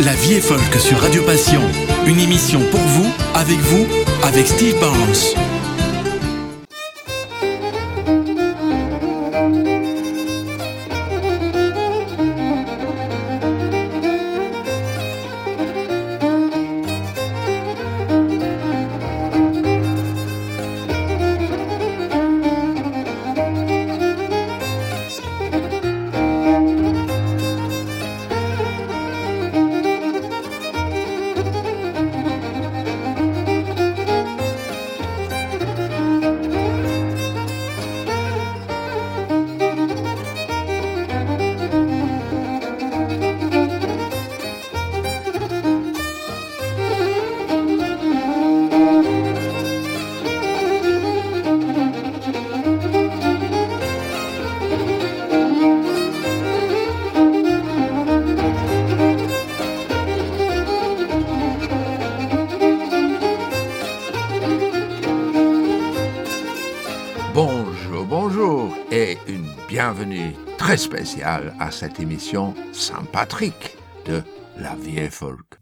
La vie est folk sur Radio Passion. Une émission pour vous, avec vous, avec Steve Barnes. Spécial à cette émission Saint-Patrick de la vieille folk.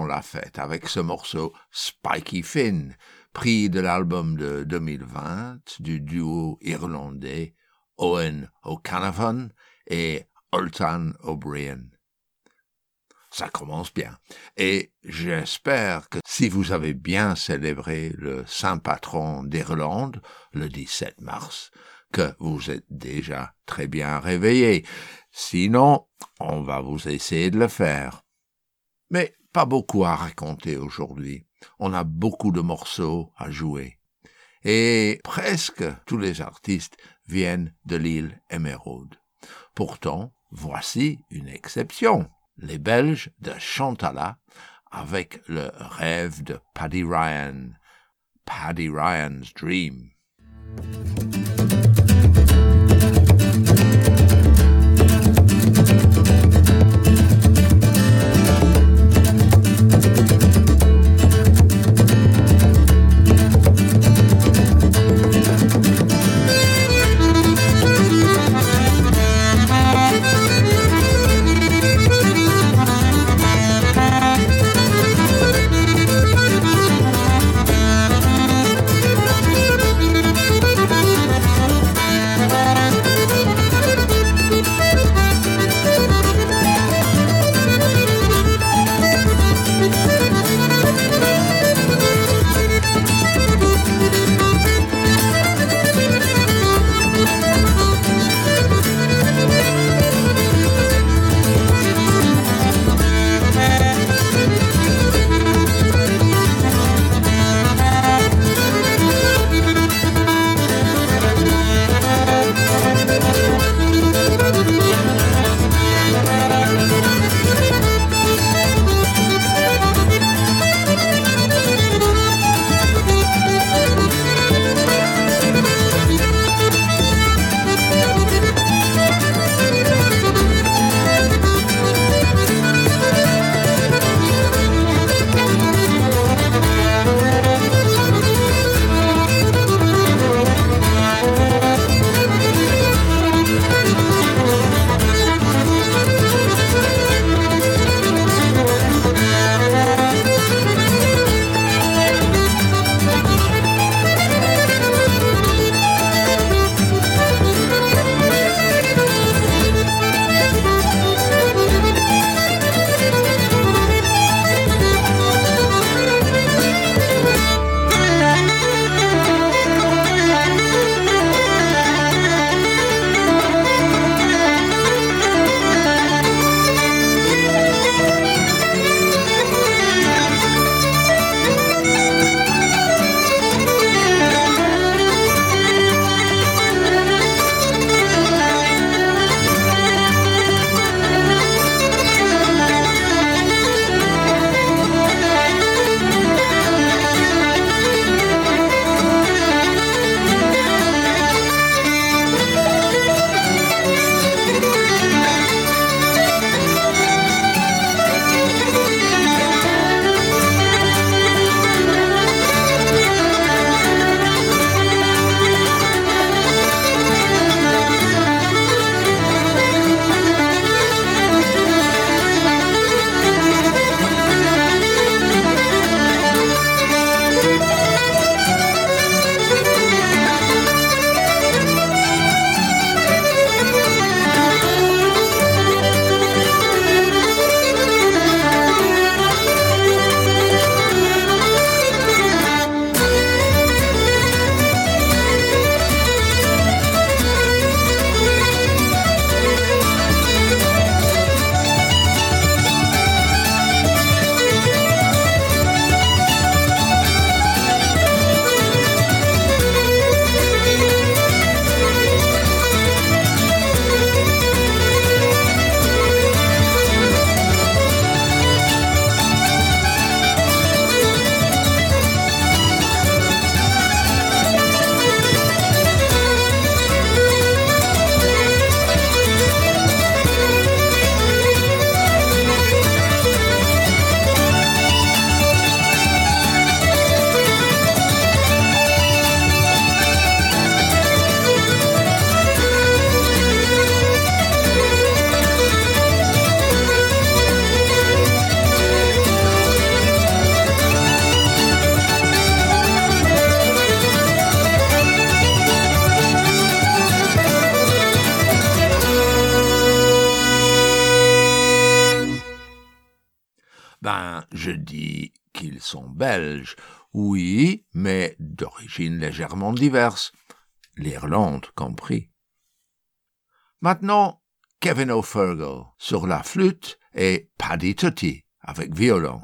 La fête avec ce morceau Spiky Finn, pris de l'album de 2020 du duo irlandais Owen O'Canavan et Oltan O'Brien. Ça commence bien. Et j'espère que si vous avez bien célébré le Saint Patron d'Irlande le 17 mars, que vous êtes déjà très bien réveillé. Sinon, on va vous essayer de le faire. Mais pas beaucoup à raconter aujourd'hui. On a beaucoup de morceaux à jouer. Et presque tous les artistes viennent de l'île Émeraude. Pourtant, voici une exception. Les Belges de Chantala avec le rêve de Paddy Ryan. Paddy Ryan's Dream. Sont belges. Oui, mais d'origine légèrement diverse. L'Irlande compris. Maintenant, Kevin O'Fergal sur la flûte et Paddy Tutti avec violon.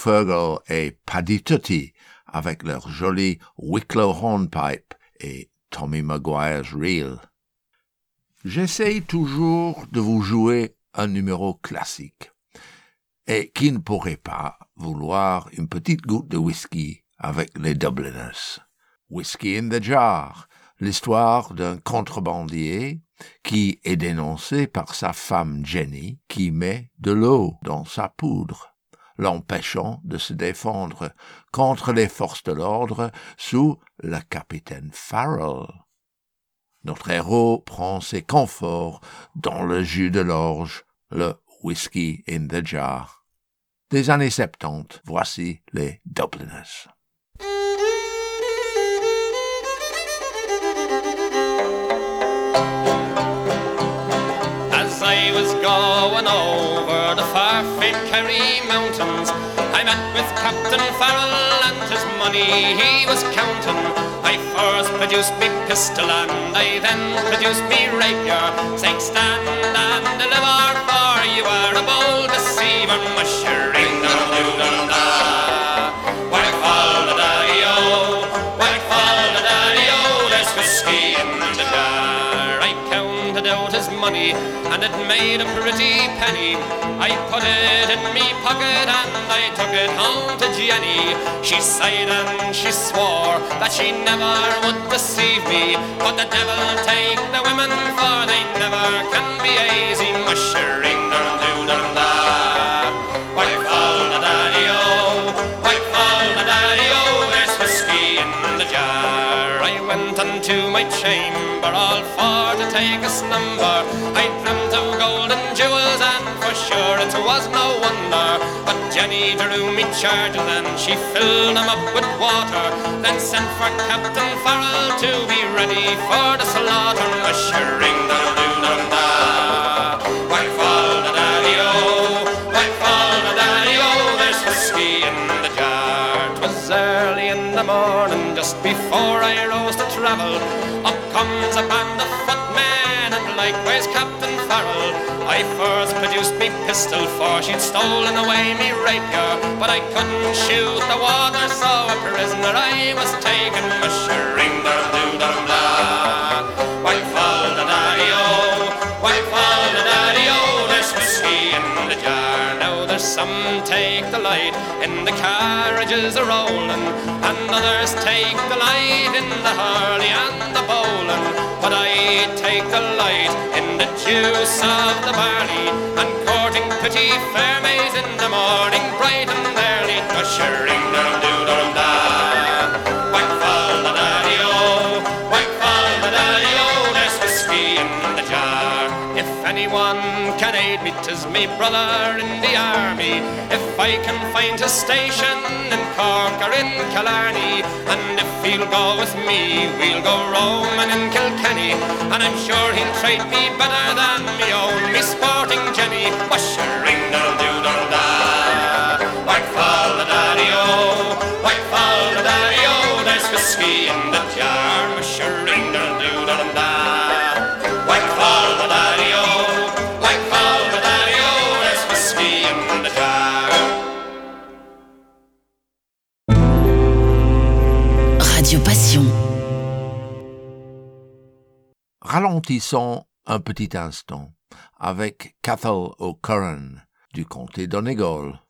Fergal et Paddy Tutti avec leur joli Wicklow Hornpipe et Tommy Maguire's Reel. J'essaye toujours de vous jouer un numéro classique et qui ne pourrait pas vouloir une petite goutte de whisky avec les Dubliners. Whisky in the Jar, l'histoire d'un contrebandier qui est dénoncé par sa femme Jenny qui met de l'eau dans sa poudre l'empêchant de se défendre contre les forces de l'ordre sous le capitaine Farrell. Notre héros prend ses conforts dans le jus de l'orge, le whisky in the jar. Des années 70, voici les Dubliners. Going over the far Kerry mountains, I met with Captain Farrell and his money he was counting. I first produced me pistol and I then produced me rapier, saying stand and deliver, for you are a bold deceiver, mushering, money, and it made a pretty penny. I put it in me pocket and I took it home to Jenny. She sighed and she swore that she never would deceive me. But the devil take the women, for they never can be easy. Mushering, dum da. White fall the daddy daddy. There's whiskey in the jar. I went my chamber all for to take a slumber. I dreamt of golden jewels and for sure it was no wonder. But Jenny drew me charges and she filled them up with water. Then sent for Captain Farrell to be ready for the slaughter. White fall the early in the morning, just before I rose to travel. Up comes a band of footmen and likewise Captain Farrell. I first produced me pistol, for she'd stolen away me rapier. But I couldn't shoot the water, so a prisoner I was taken. Mushering some take the light in the carriages a rolling, and others take the light in the hurley and the bowling. But I take the light in the juice of the barley and courting pretty fair maids in the morning, bright and early, ushering dum anyone can aid me, 'tis me brother in the army. If I can find his station in Cork or in Killarney, and if he'll go with me, we'll go roaming in Kilkenny. And I'm sure he'll treat me better than me own, me sporting Jenny. Mushering dum doo dum da. White fall the daddy-o, white fall the daddy-o. There's whiskey in the jar. Ralentissons un petit instant avec Cathal O'Curran du comté d'Onegal.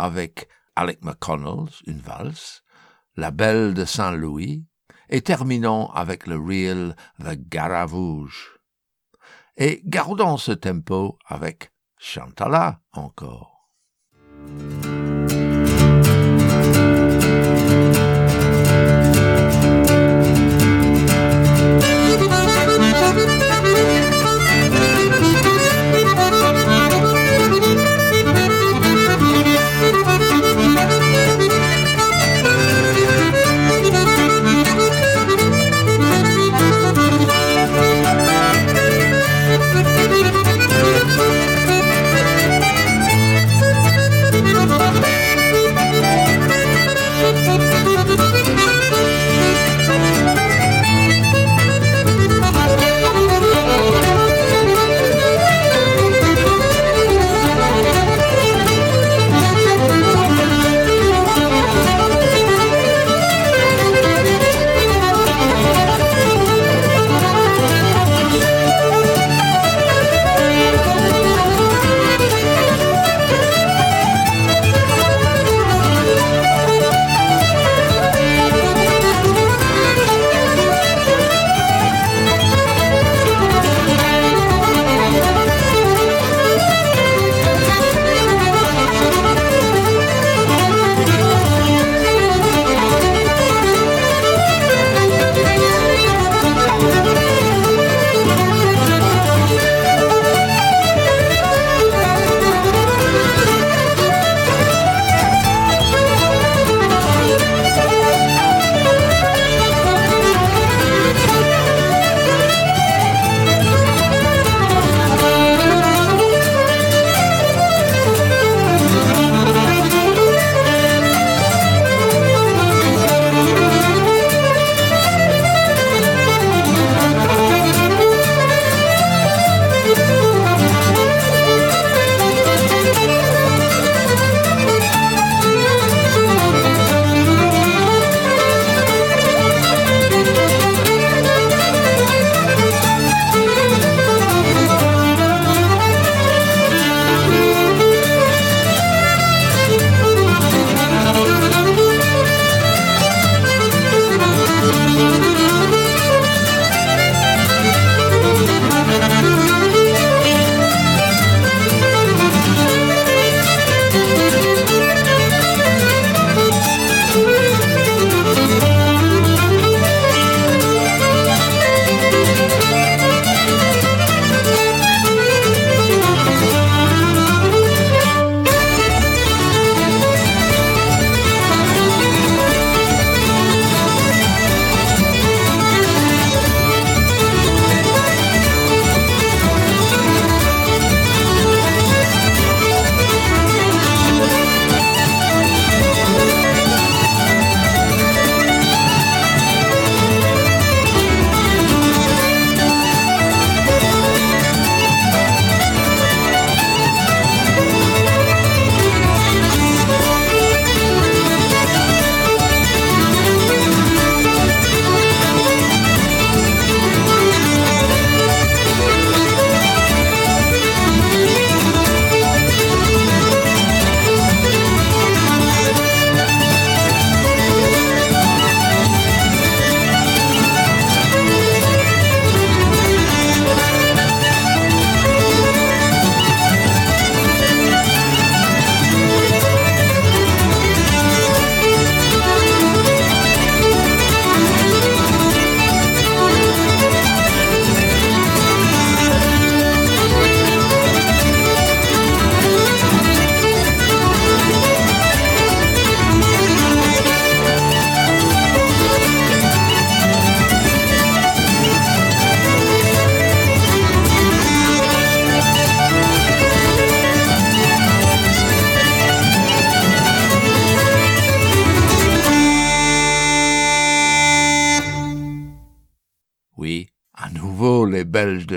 Avec Alec McConnell, une valse, La Belle de Saint-Louis, et terminons avec le reel The Garavouge. Et gardons ce tempo avec Chantala encore.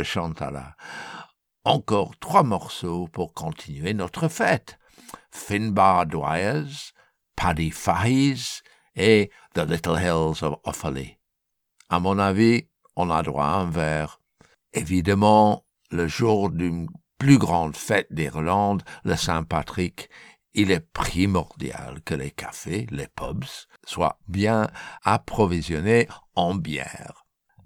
Chantala. Encore trois morceaux pour continuer notre fête. Finbar Dwyers, Paddy Fahey's et The Little Hills of Offaly. À mon avis, on a droit à un verre. Évidemment, le jour d'une plus grande fête d'Irlande, le Saint-Patrick, il est primordial que les cafés, les pubs, soient bien approvisionnés en bière.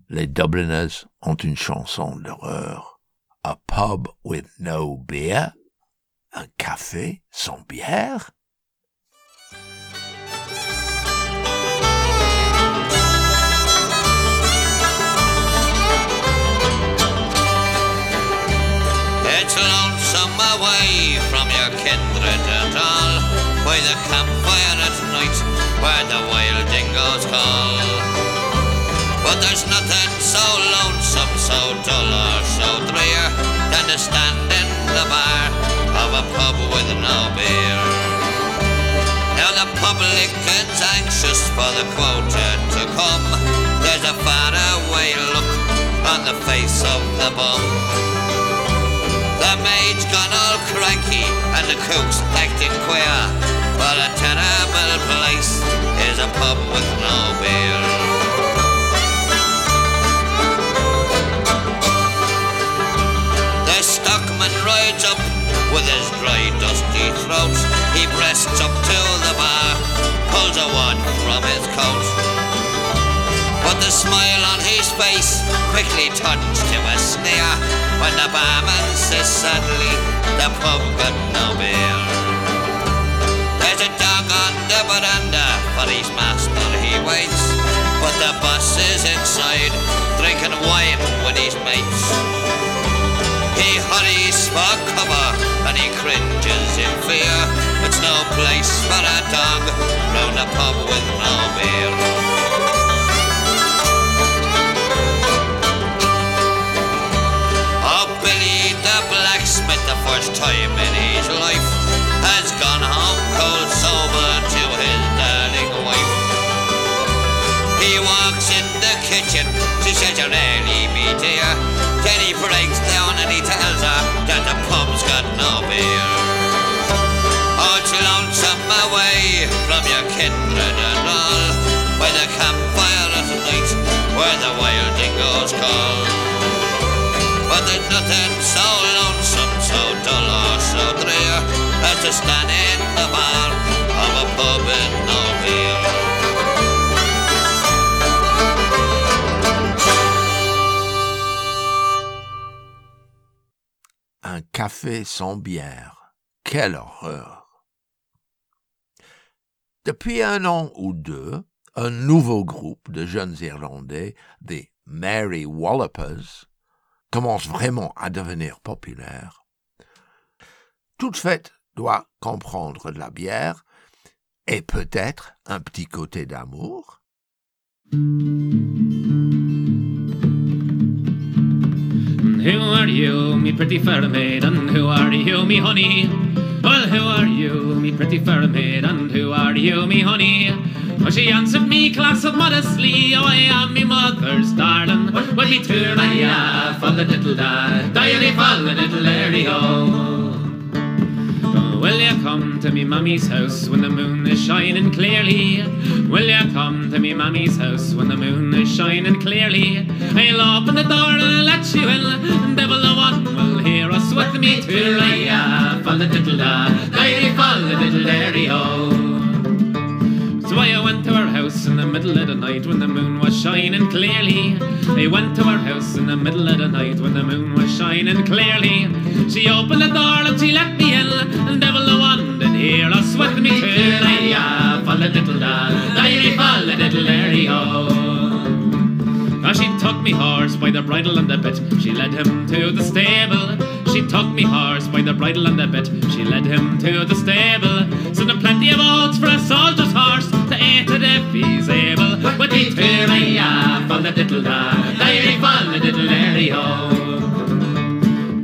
Les Dubliners ont une chanson d'horreur. A pub with no beer? Un café sans bière? It's lonesome away from your kindred and all By the campfire at night where the wild dingoes call But there's nothing so lonesome, so dull or so drear Than to stand in the bar of a pub with no beer Now the publican's anxious for the quota to come There's a far away look on the face of the bum the maid's gone all cranky and the cook's acting queer. But a terrible place is a pub with no beer. Stockman rides up with his dry, dusty throat. He breasts up to the bar, pulls a wad from his coat. But the smile on his face quickly turns to a sneer when the barman says suddenly the pub got no beer. There's a dog on the veranda for his master he waits, but the boss is inside drinking wine with his mates. He hurries for cover and he cringes in fear. It's no place for a dog round a pub with no beer. Oh, blacksmith, the first time in his life, has gone home cold sober to his darling wife. He walks in the kitchen, she says, "You really me dear." He breaks down and he tells her that the pub's got no beer. Oh, it's lonesome away from your kindred and all, by the campfire at night, where the wild dingoes call. But there's nothing so lonesome, so dull or so drear As to stand in the bar of a pub in no Café sans bière. Quelle horreur. Depuis un an ou deux, un nouveau groupe de jeunes Irlandais, des Mary Wallopers, commence vraiment à devenir populaire. Toute fête doit comprendre de la bière et peut-être un petit côté d'amour. Who are you, me pretty fair maid, and who are you, me honey? Well, who are you, me pretty fair maid, and who are you, me honey? Well, she answered me, class of modestly, oh, I am me mother's darling. Well, me turn I have, fall a little da, diary fall a little airy. Will you come to me mummy's house when the moon is shining clearly? Will you come to me mummy's house when the moon is shining clearly? I'll open the door and I'll let you in. Devil the one will hear us with me. Raya, fall a little da, diary fall little dairy oh. So I went to her house in the middle of the night when the moon was shining clearly. I went to her house in the middle of the night when the moon was shining clearly. She opened the door and she let me in, and devil the one did hear us with me too. I fall a little da, I fall a little airy oh. Now she took me horse by the bridle and the bit. She led him to the stable. She took me horse by the bridle and the bit. She led him to the stable. So plenty of oats for a soldier's horse to if he's able. But he too fall the diddle da, diary fall the diddle airy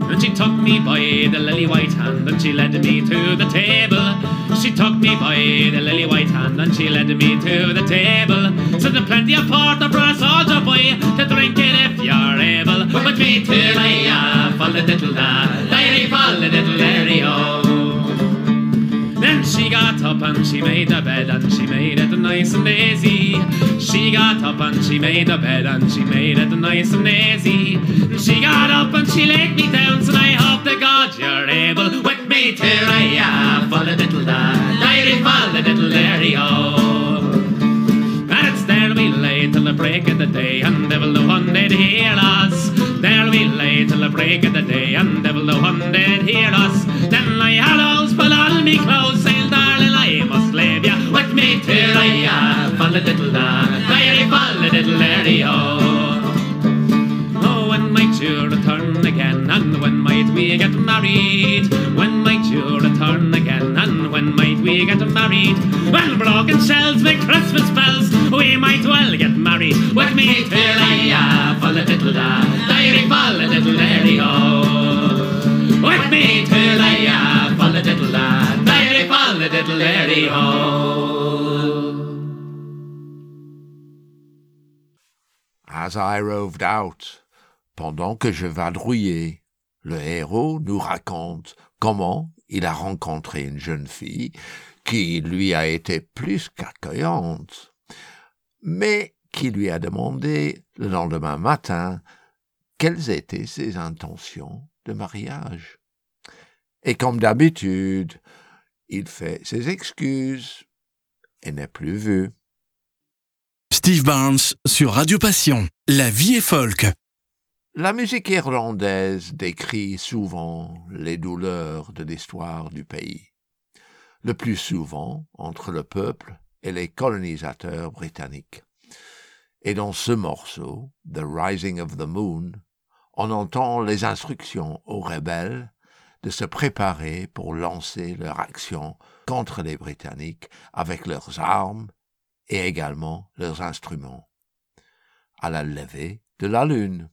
And she took me by the lily white hand and she led me to the table. She took me by the lily white hand and she led me to the table. So there's plenty of porter a soldier boy oh, to drink it if you're able. But me too, I fall the diddle da, diary fall the diddle airy oh. Got up and she made a bed and she made it nice and easy. She got up and she made a bed and she made it nice and easy. She got up and she laid me down, so I hope to God you're able with me till I have fall a little da, diary fall a little dairy. And it's there we lay till the break of the day, and devil the one did hear us. There we lay till the break of the day, and devil the one did hear us. Then I hallows, pull all me clothes, ya with me till I have fall a little da, diary fall a little dairy oh. Oh, when might you return again? And when might we get married? When might you return again? And when might we get married? Well, broken shells make Christmas bells. We might well get married. With me till I have fall a little da, diary little dairy oh. With me till I have fall a little da, diary fall a little As I roved out, pendant que je vadrouillais, le héros nous raconte comment il a rencontré une jeune fille qui lui a été plus qu'accueillante, mais qui lui a demandé le lendemain matin quelles étaient ses intentions de mariage. Et comme d'habitude, il fait ses excuses et n'est plus vu. Steve Barnes sur Radio Passion. La vie est folk. La musique irlandaise décrit souvent les douleurs de l'histoire du pays, le plus souvent entre le peuple et les colonisateurs britanniques. Et dans ce morceau, The Rising of the Moon, on entend les instructions aux rebelles de se préparer pour lancer leur action contre les Britanniques avec leurs armes et également leurs instruments, à la levée de la lune.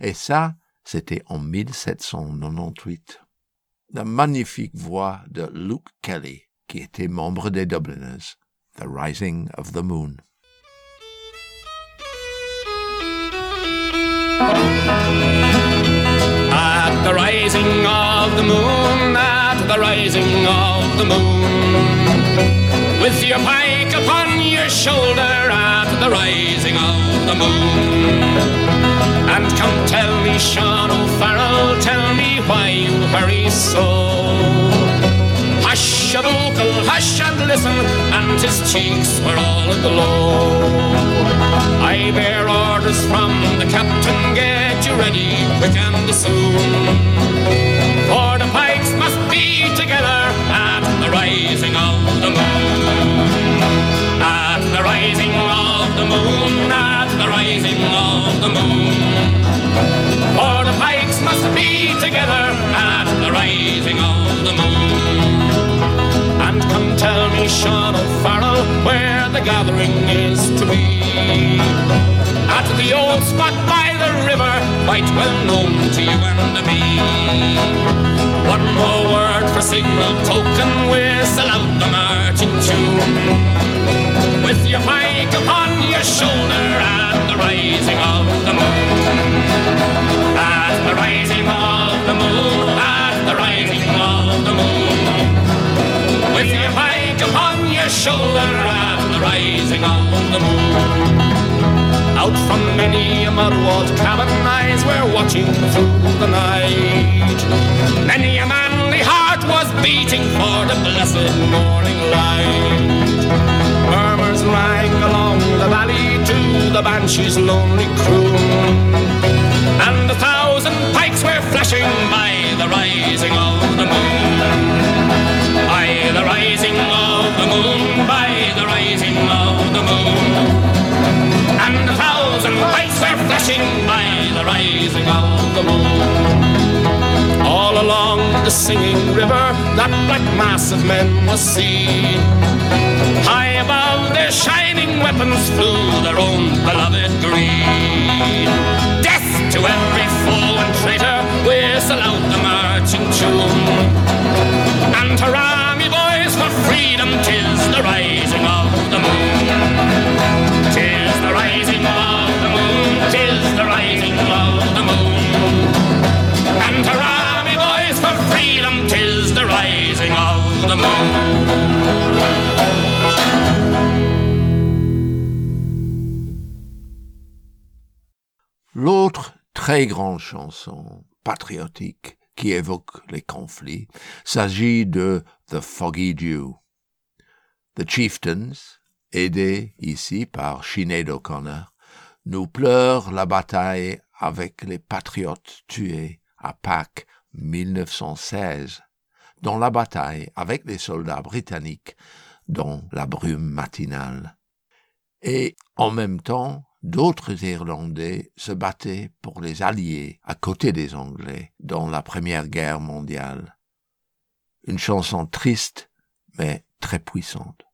Et ça, c'était en 1798. La magnifique voix de Luke Kelly, qui était membre des Dubliners, The Rising of the Moon. With your pike upon your shoulder, at the rising of the moon. And come tell me, Sean O'Farrell, tell me why you hurry so. Hush, a vocal, hush and listen, and his cheeks were all aglow. I bear orders from the captain, get you ready quick and soon. For the pikes must be together at the rising of the moon. The rising of the moon, at the rising of the moon. For the pikes must be together at the rising of the moon. And come tell me, Sean O'Farrell, where the gathering is to be. At the old spot by the river, quite well known to you and to me. One more word for signal token, whistle out the marching tune. With your pike upon your shoulder at the rising of the moon. At the rising of the moon, at the rising of the moon. With your pike upon your shoulder at the rising of the moon. Out from many a mud-walled cabin, eyes were watching through the night. Many a manly heart was beating for the blessed morning light. Murmurs rang along the valley to the banshee's lonely croon. And a thousand pikes were flashing by the rising of the moon. By the rising of the moon, by the rising of the moon. And a thousand lights were flashing by the rising of the moon. All along the singing river, that black mass of men was seen. High their shining weapons flew their own beloved green. Death to every foe and traitor, whistle out the marching tune. And hurrah, me boys, for freedom, tis the rising of the moon. Tis the rising of the moon, tis the rising of the moon. And hurrah, me boys, for freedom, tis the rising of the moon. Très grande chanson patriotique qui évoque les conflits s'agit de The Foggy Dew. The Chieftains, aidés ici par Sinead O'Connor, nous pleurent la bataille avec les patriotes tués à Pâques 1916, dans la bataille avec les soldats britanniques dans la brume matinale. Et en même temps, d'autres Irlandais se battaient pour les Alliés à côté des Anglais dans la Première Guerre mondiale. Une chanson triste, mais très puissante.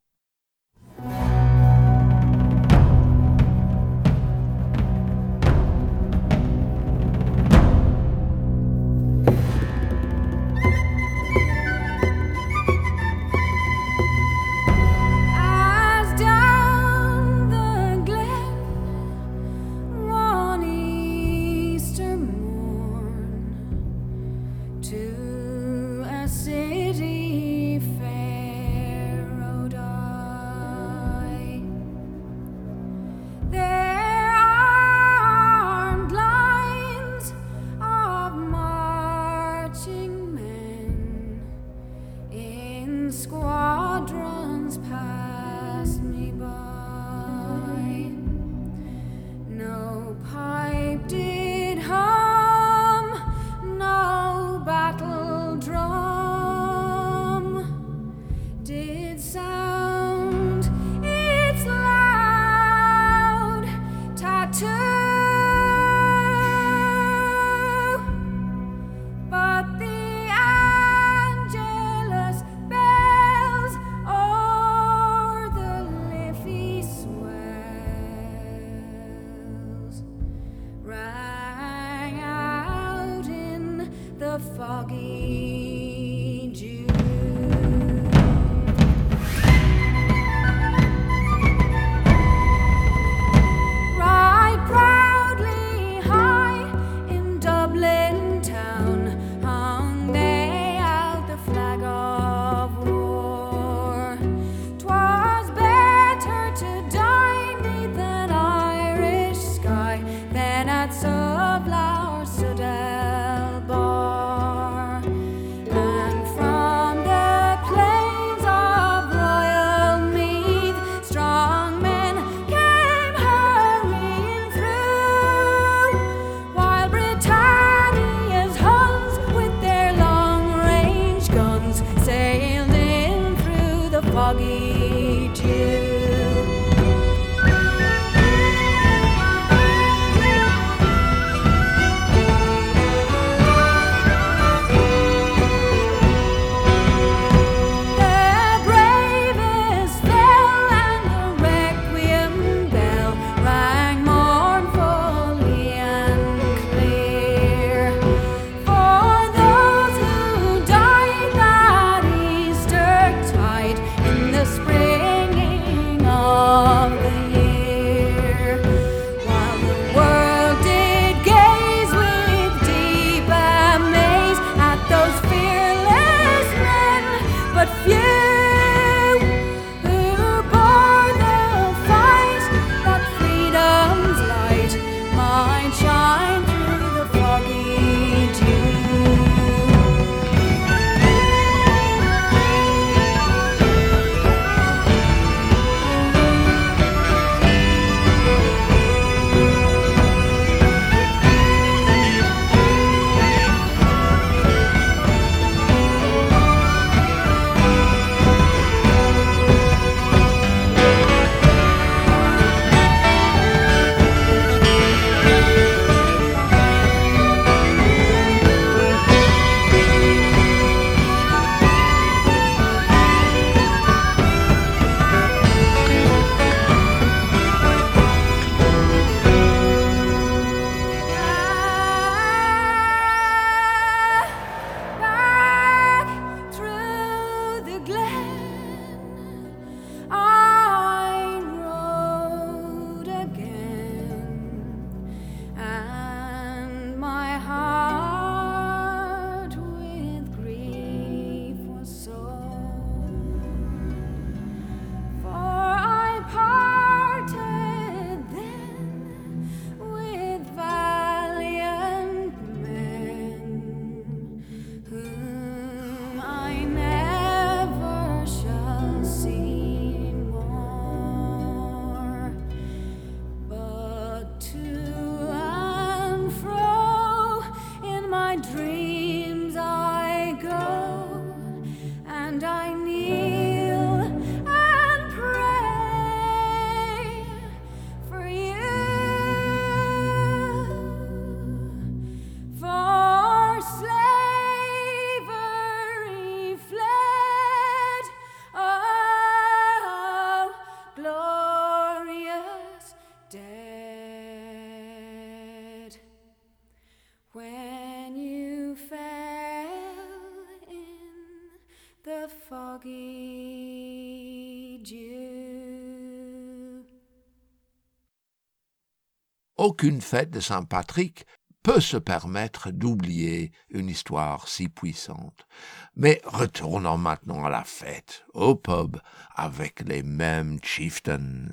Aucune fête de Saint-Patrick peut se permettre d'oublier une histoire si puissante. Mais retournons maintenant à la fête, au pub, avec les mêmes chieftains.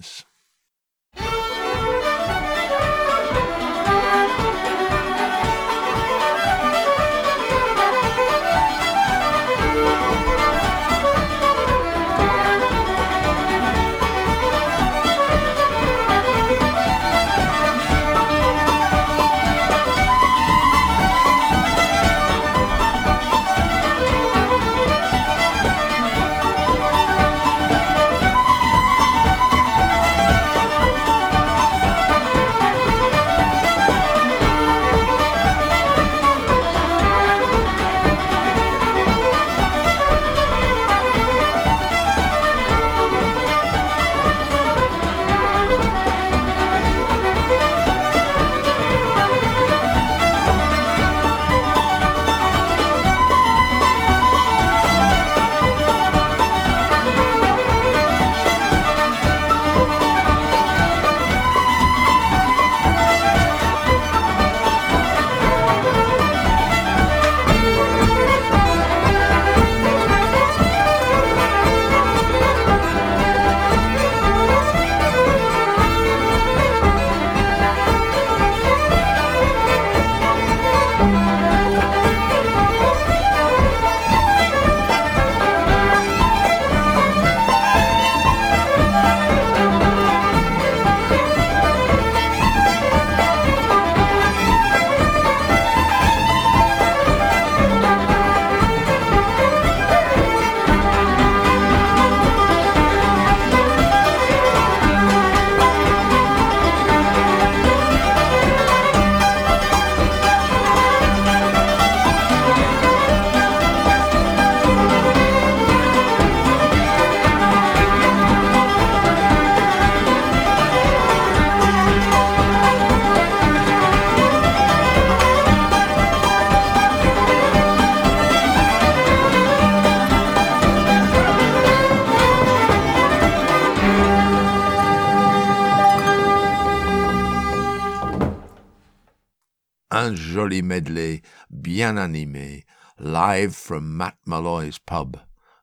Medley bien animé, live from Matt Malloy's pub,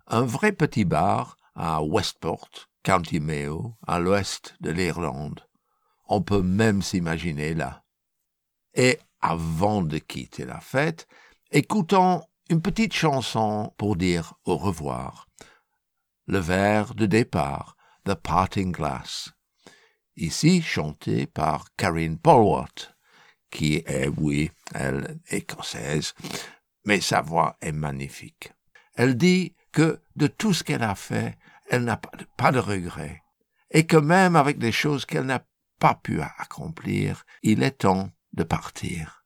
un vrai petit bar à Westport, County Mayo, à l'ouest de l'Irlande. On peut même s'imaginer là. Et avant de quitter la fête, écoutons une petite chanson pour dire au revoir. Le vers de départ, The Parting Glass. Ici chanté par Karine Polwart qui est, oui, elle écossaise, mais sa voix est magnifique. Elle dit que de tout ce qu'elle a fait, elle n'a pas de regrets, et que même avec des choses qu'elle n'a pas pu accomplir, il est temps de partir.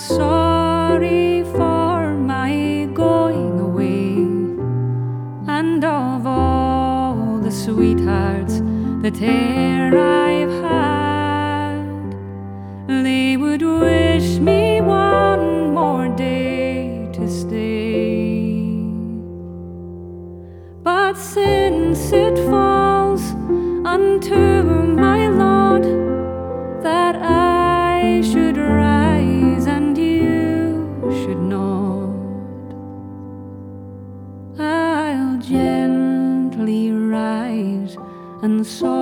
sorry for my going away. And of all the sweethearts that e'er I've and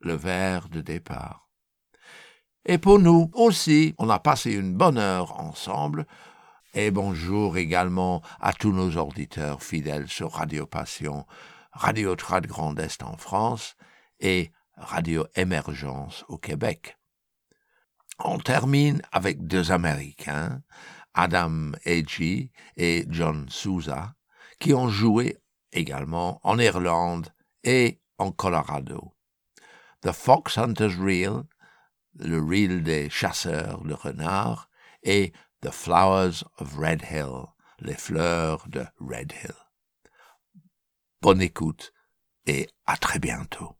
Le verre de départ. Et pour nous aussi, on a passé une bonne heure ensemble. Et bonjour également à tous nos auditeurs fidèles sur Radio Passion, Radio Trad Grand Est en France et Radio Émergence au Québec. On termine avec deux Américains, Adam Agee et John Souza, qui ont joué également en Irlande et en Colorado. The Fox Hunter's Reel, le reel des chasseurs de renards, et The Flowers of Red Hill, les fleurs de Red Hill. Bonne écoute et à très bientôt.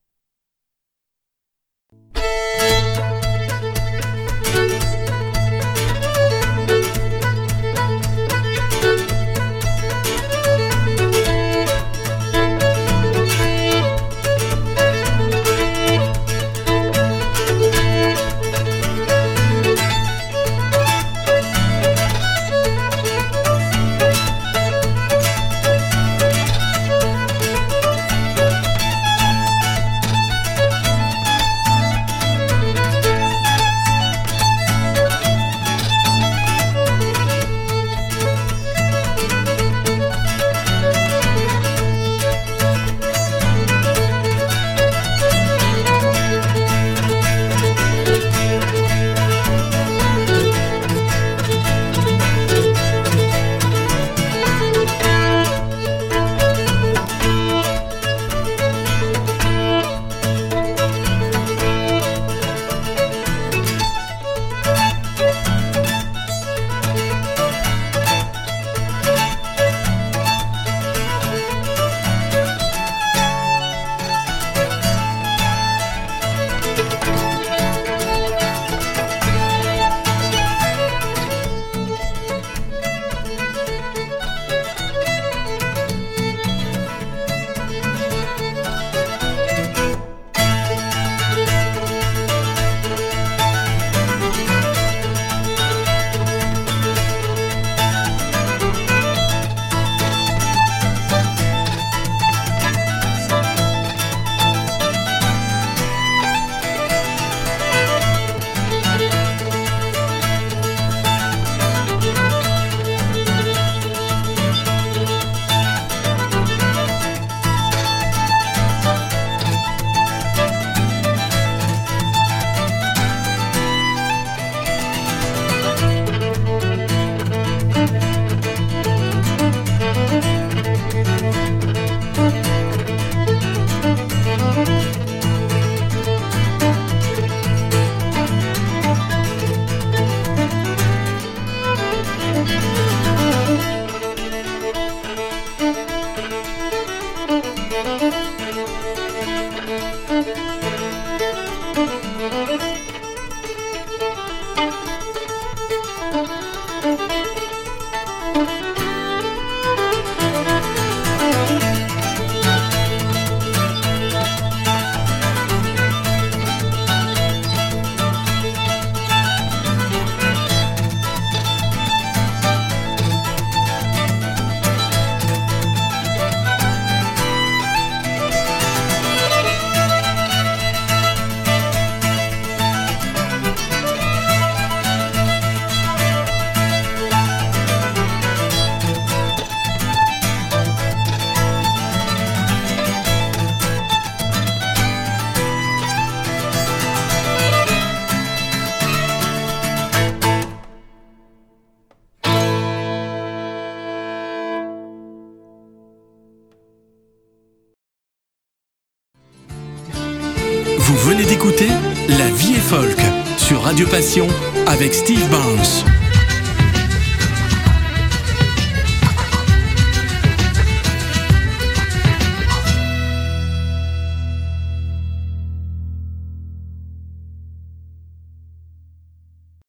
Passion avec Steve Barnes.